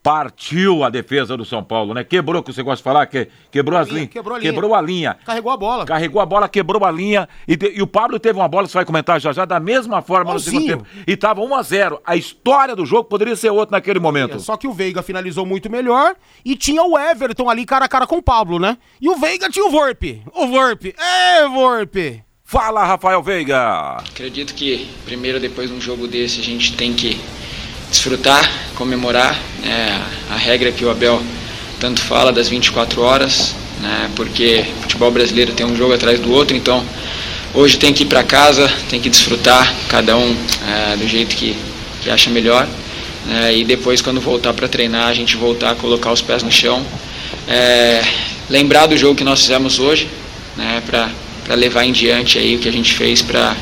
partiu a defesa do São Paulo, né? Quebrou, que você gosta de falar, que, quebrou as linhas. Quebrou a linha. Quebrou a linha. Carregou a bola. Carregou a bola, quebrou a linha. E, te- e o Pablo teve uma bola, você vai comentar já já, da mesma forma no segundo tempo. E tava 1 a 0 A história do jogo poderia ser outra naquele momento. Só que o Veiga finalizou muito melhor e tinha o Everton ali cara a cara com o Pablo, né? E o Veiga tinha o Vorpe. O Vorpe. É, Vorpe. Fala, Rafael Veiga. Acredito que primeiro depois de um jogo desse a gente tem que desfrutar, comemorar. né, a regra que o Abel tanto fala das 24 horas, né, porque o futebol brasileiro tem um jogo atrás do outro, então hoje tem que ir para casa, tem que desfrutar, cada um é, do jeito que, que acha melhor. né, e depois quando voltar para treinar, a gente voltar a colocar os pés no chão. É, lembrar do jogo que nós fizemos hoje, né, para levar em diante aí o que a gente fez para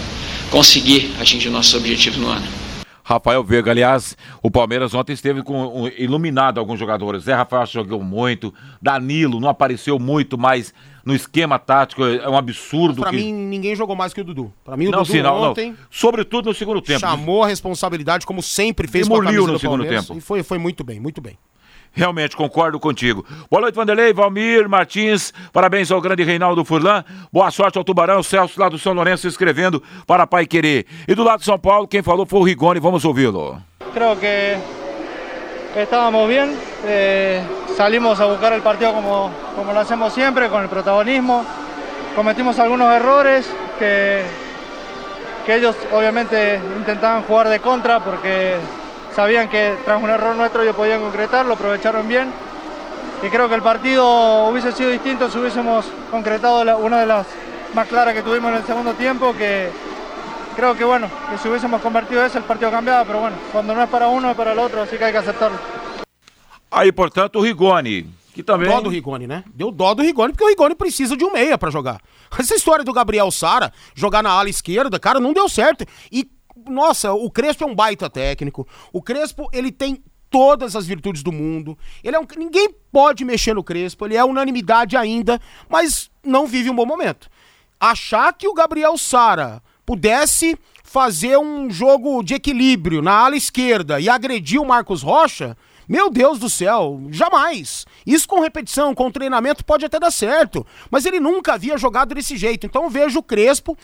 conseguir atingir nossos objetivos no ano. Rafael Veiga, aliás, o Palmeiras ontem esteve com um, iluminado alguns jogadores. Zé Rafael jogou muito, Danilo não apareceu muito, mas no esquema tático é um absurdo. Pra que... mim, ninguém jogou mais que o Dudu. Pra mim, o não, Dudu sim, não, ontem não. Sobretudo no segundo tempo. chamou a responsabilidade, como sempre fez com a Demoliu camisa no do segundo Palmeiras, tempo. E foi, foi muito bem, muito bem. Realmente, concordo contigo. Boa noite, Vanderlei, Valmir, Martins. Parabéns ao grande Reinaldo Furlan. Boa sorte ao Tubarão, Celso lá do São Lourenço escrevendo para Pai Querer. E do lado de São Paulo, quem falou foi o Rigoni. Vamos ouvi-lo. Creo que estábamos bien, eh, salimos a buscar el partido como, como lo hacemos siempre, con el protagonismo. Cometimos algunos errores que, que ellos obviamente intentaban jugar de contra porque sabían que tras un error nuestro ellos podían concretar, lo aprovecharon bien. Y creo que el partido hubiese sido distinto si hubiésemos concretado la- una de las más claras que tuvimos en el segundo tiempo, que creo que bueno, que si hubiésemos convertido eso el partido cambiaba, pero bueno, cuando no es para uno es para el otro, así que hay que aceptarlo. Aí, portanto, o Rigoni, que também. Dó do Rigoni, né? Deu dó do Rigoni, porque o Rigoni precisa de um meia pra jogar. Essa história do Gabriel Sara jogar na ala esquerda, cara, não deu certo. E, nossa, o Crespo é um baita técnico. O Crespo, ele tem todas as virtudes do mundo. Ele é um. Ninguém pode mexer no Crespo, ele é unanimidade ainda, mas não vive um bom momento. Achar que o Gabriel Sara pudesse fazer um jogo de equilíbrio na ala esquerda e agredir o Marcos Rocha, meu Deus do céu, jamais. Isso com repetição, com treinamento pode até dar certo, mas ele nunca havia jogado desse jeito. Então eu vejo o Crespo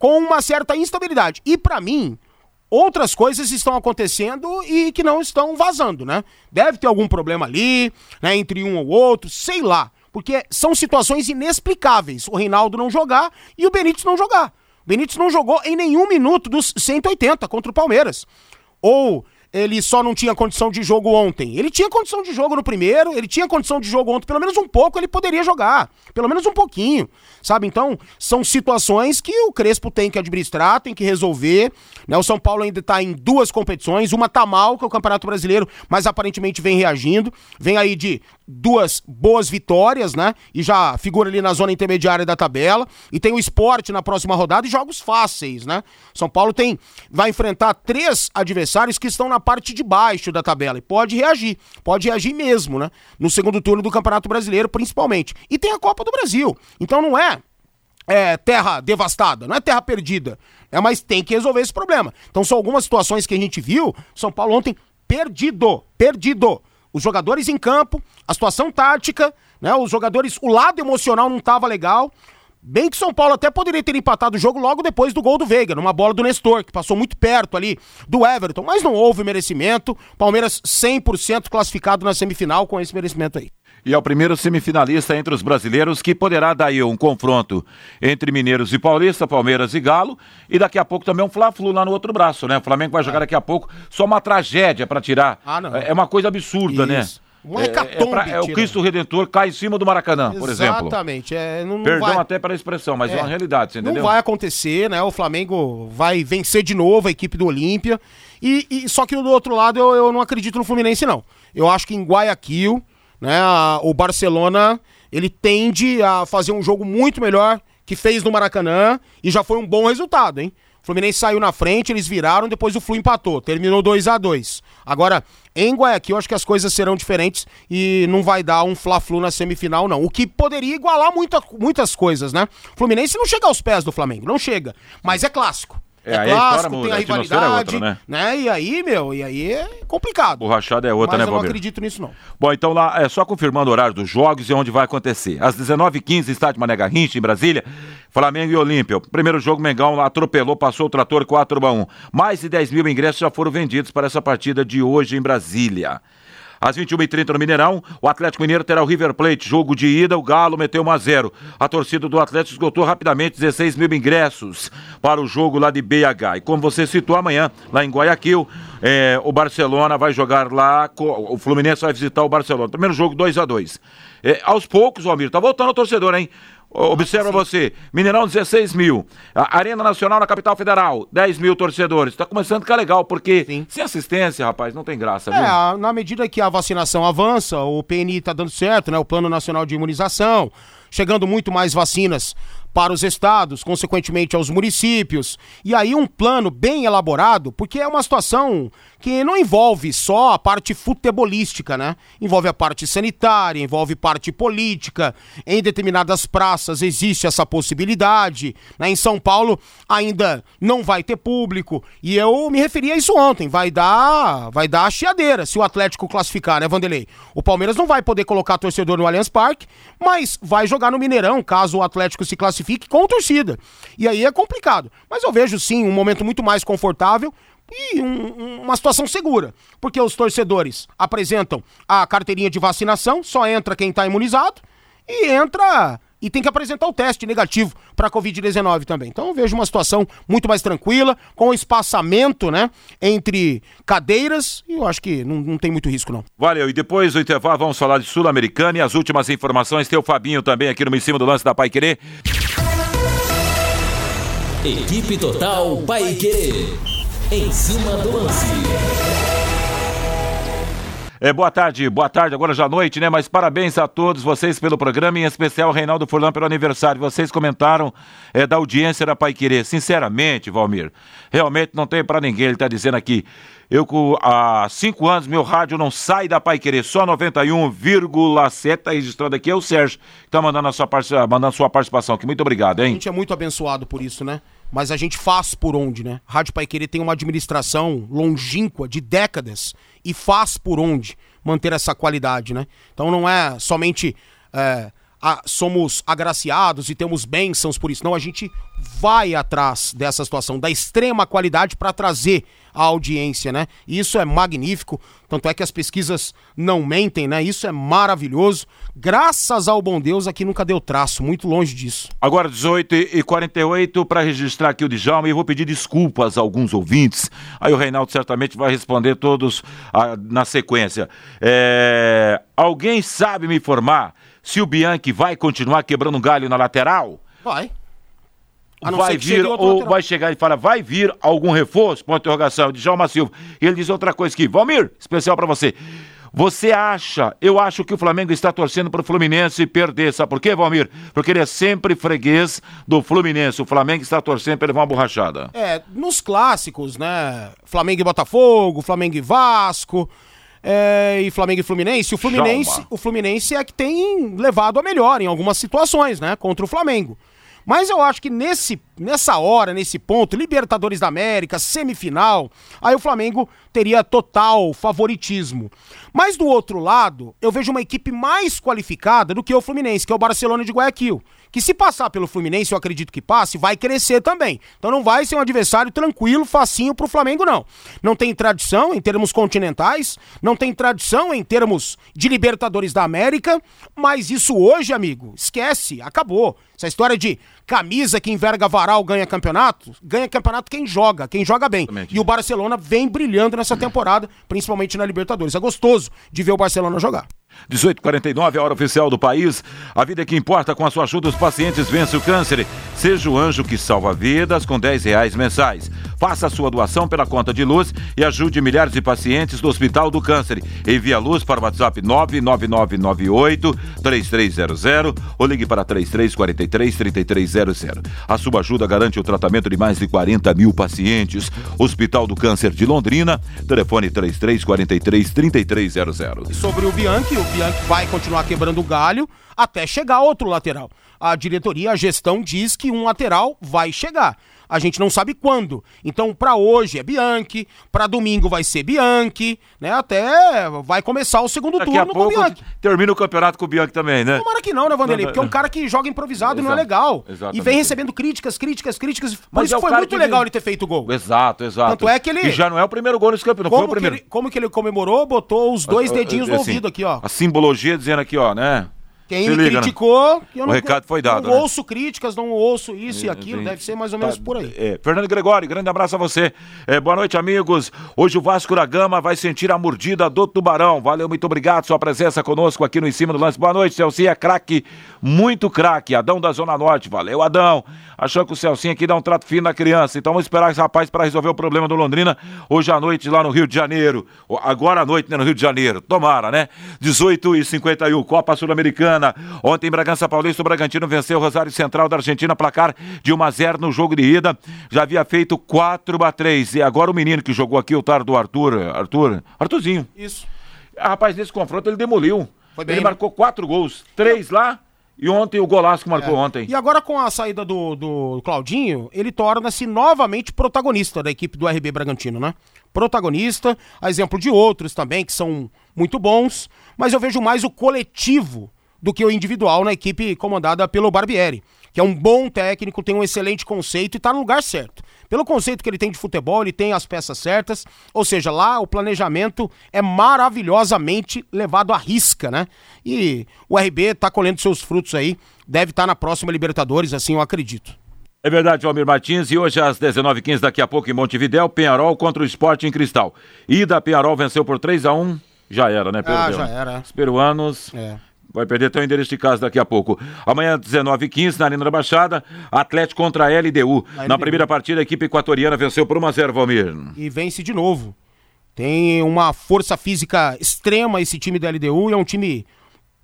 com uma certa instabilidade. E pra mim, outras coisas estão acontecendo e que não estão vazando, né? Deve ter algum problema ali, né, entre um ou outro, sei lá. Porque são situações inexplicáveis. O Reinaldo não jogar e o Benítez não jogar. O Benítez não jogou em nenhum minuto dos 180 contra o Palmeiras. Ou ele só não tinha condição de jogo ontem. Ele tinha condição de jogo no primeiro, ele tinha condição de jogo ontem, pelo menos um pouco ele poderia jogar. Pelo menos um pouquinho, sabe? Então, são situações que o Crespo tem que administrar, tem que resolver. Né? O São Paulo ainda tá em duas competições, uma tá mal, que é o Campeonato Brasileiro, mas aparentemente vem reagindo. Vem aí de duas boas vitórias, né? E já figura ali na zona intermediária da tabela. E tem o esporte na próxima rodada e jogos fáceis, né? São Paulo tem vai enfrentar três adversários que estão na parte de baixo da tabela e pode reagir. Pode reagir mesmo, né? No segundo turno do Campeonato Brasileiro, principalmente. E tem a Copa do Brasil. Então não é é, terra devastada, não é terra perdida. É, mas tem que resolver esse problema. Então são algumas situações que a gente viu. São Paulo ontem perdido, perdido. Os jogadores em campo, a situação tática, né? Os jogadores, o lado emocional não estava legal. Bem que São Paulo até poderia ter empatado o jogo logo depois do gol do Veiga, numa bola do Nestor, que passou muito perto ali do Everton, mas não houve merecimento. Palmeiras 100% classificado na semifinal com esse merecimento aí. E é o primeiro semifinalista entre os brasileiros que poderá dar aí um confronto entre Mineiros e Paulista, Palmeiras e Galo. E daqui a pouco também um Fla-Flu lá no outro braço, né? O Flamengo vai jogar daqui a pouco. Só uma tragédia para tirar. Ah, não. É uma coisa absurda, né? Uma É- é, pra- é o. Cristo Redentor cai em cima do Maracanã, por exemplo. Exatamente. É, não, não Perdão vai... até pela expressão, mas é, É. uma realidade, você entendeu? Não vai acontecer, né? O Flamengo vai vencer de novo a equipe do Olímpia. E, e- só que do outro lado eu, eu não acredito no Fluminense, não. Eu acho que em Guayaquil, né, a- o Barcelona ele tende a fazer um jogo muito melhor que fez no Maracanã e já foi um bom resultado, hein? O Fluminense saiu na frente, eles viraram, depois o Flu empatou, terminou 2 a 2 Agora, em Guayaquil, eu acho que as coisas serão diferentes e não vai dar um Fla-Flu na semifinal, não. O que poderia igualar muita, muitas coisas, né? O Fluminense não chega aos pés do Flamengo, não chega. Mas é clássico. É, É, clássico, muda, tem a atmosfera é rivalidade, outra, né? E aí, meu, e aí é complicado. Borrachada é outra, Mas né, eu não acredito nisso, não. Bom, então lá, é só confirmando o horário dos jogos e onde vai acontecer. Às 19h15, estádio Mané Garrincha, em Brasília, Flamengo e Olímpia. Primeiro jogo, Mengão lá atropelou, passou o trator 4 a 1 Mais de 10 mil ingressos já foram vendidos para essa partida de hoje em Brasília. Às 21h30 no Mineirão, o Atlético Mineiro terá o River Plate. Jogo de ida, o Galo meteu 1 a 0 A torcida do Atlético esgotou rapidamente 16 mil ingressos para o jogo lá de BH. E como você citou, amanhã, lá em Guayaquil, é, o Barcelona vai jogar lá, o Fluminense vai visitar o Barcelona. Primeiro jogo 2 a 2 é, Aos poucos, Almir, tá voltando o torcedor, hein? Observa você, Mineirão 16 mil, a Arena Nacional na capital federal, 10 mil torcedores. Tá começando a ficar legal, porque Sim. sem assistência, rapaz, não tem graça, viu? É, a- na medida que a vacinação avança, o PNI tá dando certo, né? O Plano Nacional de Imunização, chegando muito mais vacinas para os estados, consequentemente aos municípios. E aí um plano bem elaborado, porque é uma situação que não envolve só a parte futebolística, né? Envolve a parte sanitária, envolve parte política. Em determinadas praças existe essa possibilidade. Né? Em São Paulo ainda não vai ter público. E eu me referi a isso ontem. Vai dar, vai dar a chiadeira se o Atlético classificar, né, Vanderlei? O Palmeiras não vai poder colocar torcedor no Allianz Parque, mas vai jogar no Mineirão, caso o Atlético se classifique com torcida. E aí é complicado. Mas eu vejo sim um momento muito mais confortável e um- uma situação segura, porque os torcedores apresentam a carteirinha de vacinação, só entra quem está imunizado e entra e tem que apresentar o teste negativo para a Covid-19 também. Então eu vejo uma situação muito mais tranquila, com espaçamento, né, entre cadeiras e eu acho que não, não tem muito risco não. Valeu, e depois do intervalo vamos falar de Sul-Americana e as últimas informações. Tem o Fabinho também aqui no Em Cima do Lance da Pai Querer. Equipe Total Paique. Em cima do lance. É, boa tarde, boa tarde, agora já noite, né? Mas parabéns a todos vocês pelo programa, em especial Reinaldo Furlan pelo aniversário. Vocês comentaram é, da audiência da Pai Querer. Sinceramente, Valmir, realmente não tem pra ninguém. Ele tá dizendo aqui, eu há cinco anos, meu rádio não sai da Pai Querer, só 91,7. Tá registrando aqui, é o Sérgio, que tá mandando a sua, mandando sua participação aqui. Muito obrigado, A hein? gente é muito abençoado por isso, né? Mas a gente faz por onde, né? Rádio Pai Querer tem uma administração longínqua de décadas e faz por onde manter essa qualidade, né? Então não é somente é, a- somos agraciados e temos bênçãos por isso. Não, a gente vai atrás dessa situação, da extrema qualidade para trazer a audiência, né? E isso é magnífico. Tanto é que as pesquisas não mentem, né? Isso é maravilhoso. Graças ao bom Deus, aqui nunca deu traço, muito longe disso. Agora 18 e 48 para registrar aqui o Djalma e vou pedir desculpas a alguns ouvintes. Aí o Reinaldo certamente vai responder todos ah, na sequência. É, Alguém sabe me informar se o Bianchi vai continuar quebrando um galho na lateral? Vai. Vai vir ou lateral. vai chegar e fala, vai vir algum reforço? Ponto de interrogação. Djalma Silva. E ele diz outra coisa aqui. Valmir, especial para você. Você acha, eu acho que o Flamengo está torcendo para o Fluminense perder. Sabe por quê, Valmir? Porque ele é sempre freguês do Fluminense. O Flamengo está torcendo para levar uma borrachada. É, nos clássicos, né? Flamengo e Botafogo, Flamengo e Vasco, é, e Flamengo e Fluminense. O Fluminense, o Fluminense é que tem levado a melhor em algumas situações, né? Contra o Flamengo. Mas eu acho que nesse, nessa hora, nesse ponto, Libertadores da América, semifinal, aí o Flamengo teria total favoritismo. Mas do outro lado, eu vejo uma equipe mais qualificada do que o Fluminense, que é o Barcelona de Guayaquil. Que se passar pelo Fluminense, eu acredito que passe, vai crescer também. Então não vai ser um adversário tranquilo, facinho pro Flamengo, não. Não tem tradição em termos continentais, não tem tradição em termos de Libertadores da América, mas isso hoje, amigo, esquece, acabou. Essa história de camisa que enverga varal ganha campeonato, ganha campeonato quem joga, quem joga bem. E o Barcelona vem brilhando nessa temporada, principalmente na Libertadores. É gostoso de ver o Barcelona jogar. 18h49, a hora oficial do país. A vida que importa, com a sua ajuda, os pacientes vencem o câncer. Seja o anjo que salva vidas com 10 reais mensais. Faça sua doação pela conta de luz e ajude milhares de pacientes do Hospital do Câncer. Envie a luz para o WhatsApp 99998 3300 ou ligue para 3343 3300. A sua ajuda garante o tratamento de mais de 40 mil pacientes. Hospital do Câncer de Londrina, telefone 3343 3300. sobre o Bianchi. O Bianchi vai continuar quebrando o galho até chegar outro lateral. A diretoria, a gestão diz que um lateral vai chegar. A gente não sabe quando. Então, para hoje é Bianchi, para domingo vai ser Bianchi, né? Até vai começar o segundo Daqui turno a pouco com o Bianchi. termina o campeonato com o Bianchi também, né? Tomara que não, né, Vanderlei? Porque é um cara que joga improvisado e não é Exato. legal. Exatamente. E vem recebendo críticas, críticas, críticas. Por Mas isso é foi muito que legal vem- ele ter feito o gol. Exato, exato. Tanto é que ele- E já não é o primeiro gol nesse campeonato, não foi Como o que, primeiro. ele, como que ele comemorou? Botou os dois Ah, dedinhos no assim, ouvido aqui, ó. A simbologia dizendo aqui, ó, né? Quem Se me liga, né? criticou, que eu O não, recado foi dado, não né? ouço críticas, não ouço isso e aquilo, deve ser mais ou menos por aí. É, Fernando Gregório, grande abraço a você. É, boa noite, amigos. Hoje o Vasco da Gama vai sentir a mordida do Tubarão. Valeu, muito obrigado sua presença conosco aqui no Em Cima do Lance. Boa noite, Celcinha, craque, muito craque. Adão da Zona Norte, valeu, Adão. Achou que o Celcinha aqui dá um trato fino na criança. Então vamos esperar esse rapaz para resolver o problema do Londrina hoje à noite lá no Rio de Janeiro. Agora à noite, né, no Rio de Janeiro. Tomara, né? 18 e 51, Copa Sul-Americana. Ontem, em Bragança Paulista, o Bragantino venceu o Rosário Central da Argentina, placar de 1 a 0 no jogo de ida. Já havia feito 4 a 3. E agora o menino que jogou aqui, o tardo Arthur, Arthur, Arthurzinho. Isso. Rapaz, nesse confronto ele demoliu. Foi bem, ele né? marcou quatro gols, três lá e ontem o golaço que marcou ontem. E agora com a saída do, do Claudinho, ele torna-se novamente protagonista da equipe do RB Bragantino, né? Protagonista, a exemplo de outros também que são muito bons, mas eu vejo mais o coletivo do que o individual na equipe comandada pelo Barbieri, que é um bom técnico, tem um excelente conceito e tá no lugar certo. Pelo conceito que ele tem de futebol, ele tem as peças certas, ou seja, lá o planejamento é maravilhosamente levado à risca, né? E o RB tá colhendo seus frutos aí, deve estar na próxima Libertadores, assim eu acredito. É verdade, Valmir Martins. E hoje às 19h15, daqui a pouco em Montevidéu, Penharol contra o Esporte em Cristal. Ida, Penharol venceu por 3 a 1 Já era, né? Ah, Perdeu, já né? era. Os peruanos. É. Vai perder o endereço de casa daqui a pouco. Amanhã, 19h15, na Arena da Baixada, Atlético contra a LDU. Na Na LDU. primeira partida, a equipe equatoriana venceu por 1x0, Valmir. e vence de novo. Tem uma força física extrema esse time da LDU e é um time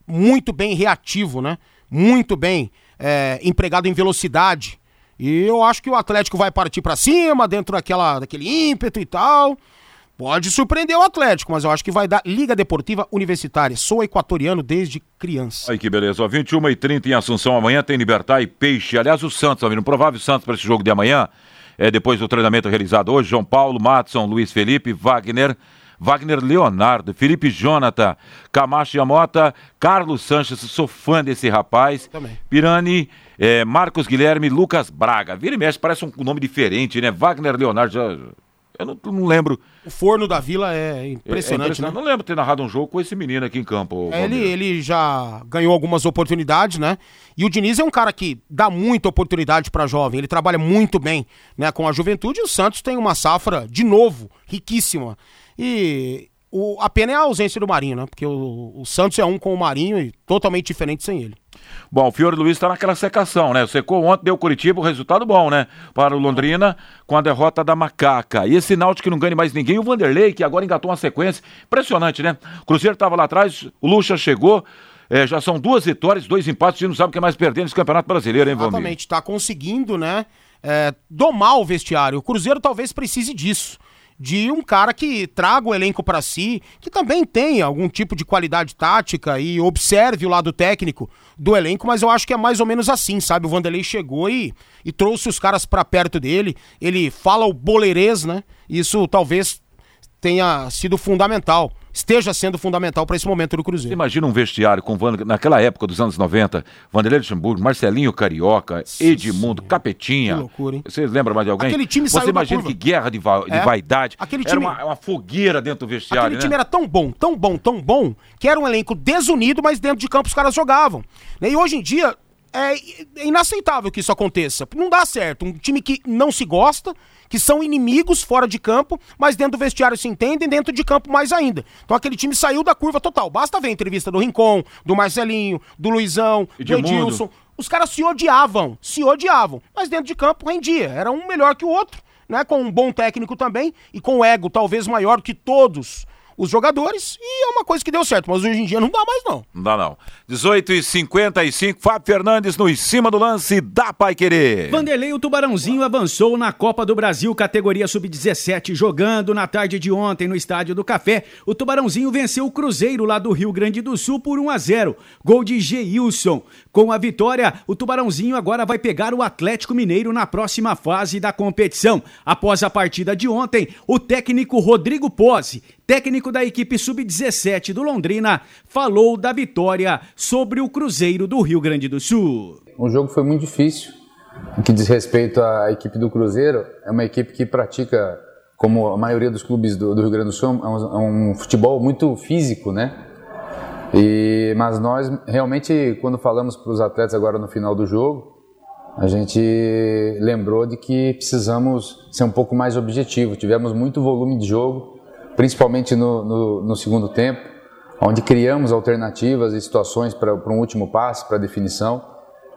muito bem reativo, né? Muito bem é, empregado em velocidade. E eu acho que o Atlético vai partir pra cima, dentro daquela, daquele ímpeto e tal. Pode surpreender o Atlético, mas eu acho que vai dar Liga Deportiva Universitária. Sou equatoriano desde criança. Aí que beleza, ó, 21 e 30 em Assunção, amanhã tem Libertar e Peixe. Aliás, o Santos, Valmir, um provável Santos para esse jogo de amanhã, é depois do treinamento realizado hoje, João Paulo, Matson, Luiz Felipe, Wagner, Wagner Leonardo, Felipe Jonathan, Camacho Yamota, Carlos Sanches, sou fã desse rapaz. Também. Pirani, é, Marcos Guilherme, Lucas Braga. Vira e mexe, parece um nome diferente, né? Wagner Leonardo, já, eu não, não lembro. O forno da Vila é É impressionante, né? Não lembro ter narrado um jogo com esse menino aqui em campo. É, ele, ele já ganhou algumas oportunidades, né? E o Diniz é um cara que dá muita oportunidade pra jovem, ele trabalha muito bem, né, com a juventude e o Santos tem uma safra de novo riquíssima. E o, a pena é a ausência do Marinho, né? Porque o, o Santos é um com o Marinho e totalmente diferente sem ele. Bom, o Fiore Luiz está naquela secação, né? Secou ontem, deu Curitiba, um resultado bom, né? Para o Londrina, com a derrota da Macaca. E esse Náutico que não ganha mais ninguém, o Vanderlei, que agora engatou uma sequência. Impressionante, né? O Cruzeiro estava lá atrás, o Lucha chegou, é, já são duas vitórias, dois empates, a gente não sabe o que é mais perder nesse Campeonato Brasileiro, hein, Valmir? Exatamente, tá conseguindo, né, é, domar o vestiário. O Cruzeiro talvez precise disso. De um cara que traga o elenco pra si, que também tem algum tipo de qualidade tática e observe o lado técnico do elenco, mas eu acho que é mais ou menos assim, sabe? O Vanderlei chegou e, e trouxe os caras pra perto dele, ele fala o boleirês, né? Isso talvez tenha sido fundamental, esteja sendo fundamental pra esse momento do Você Cruzeiro. imagina um vestiário com Van- naquela época dos anos 90, Vanderlei Luxemburgo, Marcelinho Carioca, Edmundo, Capetinha. Que loucura, hein? Vocês lembram mais de alguém? Aquele time Você imagina que guerra de, va- de É. vaidade. Aquele Era time- uma, uma fogueira dentro do vestiário, Aquele né? time era tão bom, tão bom, tão bom, que era um elenco desunido, mas dentro de campo os caras jogavam. Né? E hoje em dia é é inaceitável que isso aconteça. Não dá certo. Um time que não se gosta, que são inimigos fora de campo, mas dentro do vestiário se entendem, dentro de campo mais ainda. Então aquele time saiu da curva total. Basta ver a entrevista do Rincon, do Marcelinho, do Luizão, do. Edilson. Os caras se odiavam, se odiavam, mas dentro de campo rendia. Era um melhor que o outro, né? Com um bom técnico também e com ego talvez maior que todos os jogadores e é uma coisa que deu certo, mas hoje em dia não dá mais não. Não dá não. 18 e 55 Fábio Fernandes no em cima do lance da Pai Querer. Vanderlei, o Tubarãozinho avançou na Copa do Brasil, categoria sub-17, jogando na tarde de ontem no Estádio do Café. O Tubarãozinho venceu o Cruzeiro lá do Rio Grande do Sul por 1 a 0. Gol de Geilson. Com a vitória, o Tubarãozinho agora vai pegar o Atlético Mineiro na próxima fase da competição. Após a partida de ontem, o técnico Rodrigo Pose técnico da equipe sub-17 do Londrina, falou da vitória sobre o Cruzeiro do Rio Grande do Sul. O jogo foi muito difícil. O que diz respeito à equipe do Cruzeiro, é uma equipe que pratica, como a maioria dos clubes do, do Rio Grande do Sul, é um, é um futebol muito físico, né? E, mas nós realmente, quando falamos para os atletas agora no final do jogo, a gente lembrou de que precisamos ser um pouco mais objetivo. Tivemos muito volume de jogo, principalmente no, no, no segundo tempo, onde criamos alternativas e situações para um último passe, para definição,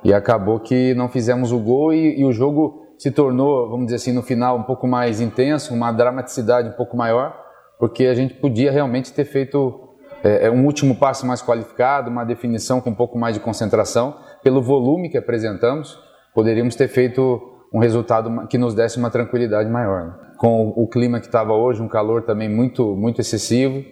e acabou que não fizemos o gol e, e, o jogo se tornou, vamos dizer assim, no final um pouco mais intenso, uma dramaticidade um pouco maior, porque a gente podia realmente ter feito é, é, um último passe mais qualificado, uma definição com um pouco mais de concentração, pelo volume que apresentamos, poderíamos ter feito um resultado que nos desse uma tranquilidade maior. Né? Com o clima que estava hoje, um calor também muito, muito excessivo,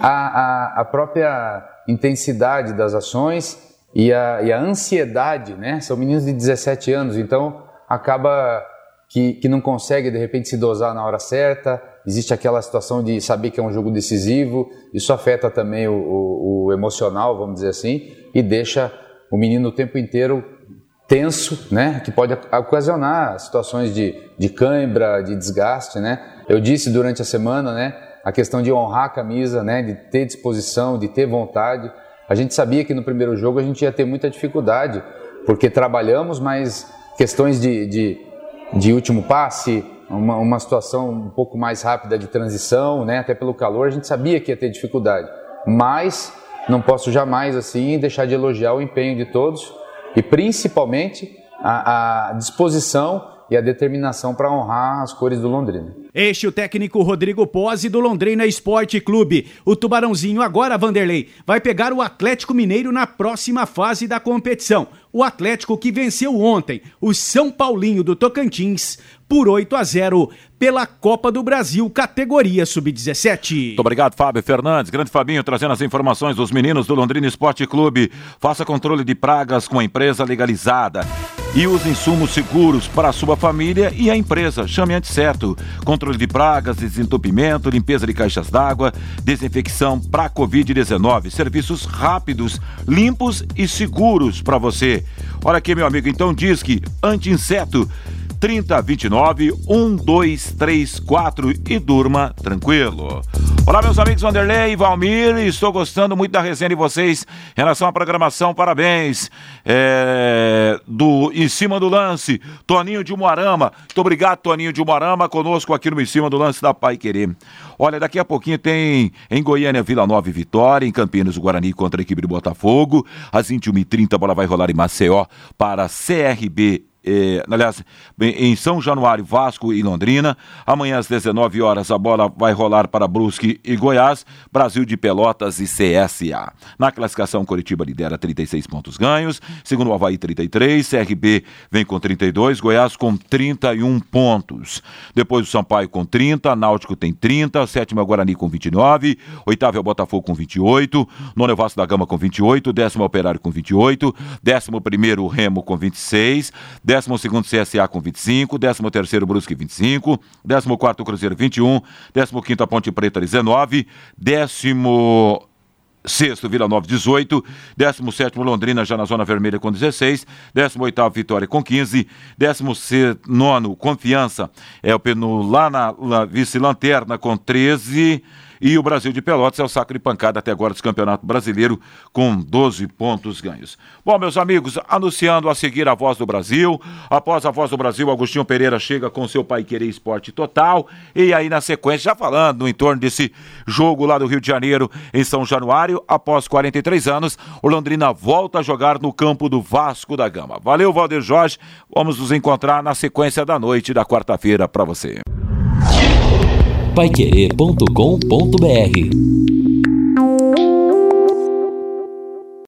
a, a, a própria intensidade das ações e a, e a, ansiedade, né? São meninos de 17 anos, então acaba que, que não consegue de repente se dosar na hora certa, existe aquela situação de saber que é um jogo decisivo, isso afeta também o, o, o emocional, vamos dizer assim, e deixa o menino o tempo inteiro tenso, né, que pode ocasionar situações de, de cãibra, de desgaste, né. Eu disse durante a semana, né, a questão de honrar a camisa, né, de ter disposição, de ter vontade. A gente sabia que no primeiro jogo a gente ia ter muita dificuldade, porque trabalhamos, mas questões de, de, de último passe, uma, uma situação um pouco mais rápida de transição, né? até pelo calor, a gente sabia que ia ter dificuldade. Mas não posso jamais assim deixar de elogiar o empenho de todos e principalmente a, a disposição e a determinação para honrar as cores do Londrina. Este é o técnico Rodrigo Pose do Londrina Esporte Clube. O Tubarãozinho agora, Vanderlei, vai pegar o Atlético Mineiro na próxima fase da competição. O Atlético que venceu ontem o São Paulinho do Tocantins por 8 a 0 pela Copa do Brasil, categoria sub-17. Muito obrigado, Fábio Fernandes. Grande Fabinho trazendo as informações dos meninos do Londrina Esporte Clube. Faça controle de pragas com a empresa legalizada e os insumos seguros para a sua família e a empresa. Chame antes certo. Controle de pragas, desentupimento, limpeza de caixas d'água, desinfecção para Covid-19. Serviços rápidos, limpos e seguros para você. Olha aqui, meu amigo, então diz que anti-inseto 3029 1234 e durma tranquilo. Olá, meus amigos Vanderlei e Valmir, estou gostando muito da resenha de vocês em relação à programação. Parabéns. É, do Em Cima do Lance, Toninho de Umuarama. Muito obrigado, Toninho de Umuarama, conosco aqui no Em Cima do Lance da Pai Querer. Olha, daqui a pouquinho tem em Goiânia, Vila Nova e Vitória, em Campinas, o Guarani contra a equipe do Botafogo. Às 21h30 a bola vai rolar em Maceió para CRB eh, aliás, em São Januário, Vasco e Londrina. Amanhã às 19 horas a bola vai rolar para Brusque e Goiás, Brasil de Pelotas e CSA. Na classificação, Curitiba lidera 36 pontos ganhos, segundo o Havaí 33, CRB vem com 32, Goiás com 31 pontos. Depois o Sampaio com 30, Náutico tem 30, sétimo é o Guarani com 29, oitavo é o Botafogo com 28, nono é o Vasco da Gama com 28, décimo é o Operário com 28, décimo primeiro o Remo com 26, 12º CSA com 25, 13º Brusque 25, 14º Cruzeiro 21, 15º Ponte Preta 19, 16 Sexto, Vila Nova, 18. 17 Londrina, já na Zona Vermelha, com 16. 18 Vitória, com 15. 19 Confiança, é o Penu lá na, na vice-lanterna, com 13. E o Brasil de Pelotas é o saco de pancada até agora do Campeonato Brasileiro, com 12 pontos ganhos. Bom, meus amigos, anunciando a seguir a Voz do Brasil. Após a Voz do Brasil, Agostinho Pereira chega com seu Pai Querer Esporte Total. E aí, na sequência, já falando no entorno desse jogo lá do Rio de Janeiro, em São Januário, após 43 anos, o Londrina volta a jogar no campo do Vasco da Gama. Valeu, Valder Jorge. Vamos nos encontrar na sequência da noite da quarta-feira para você. paiquerê.com.br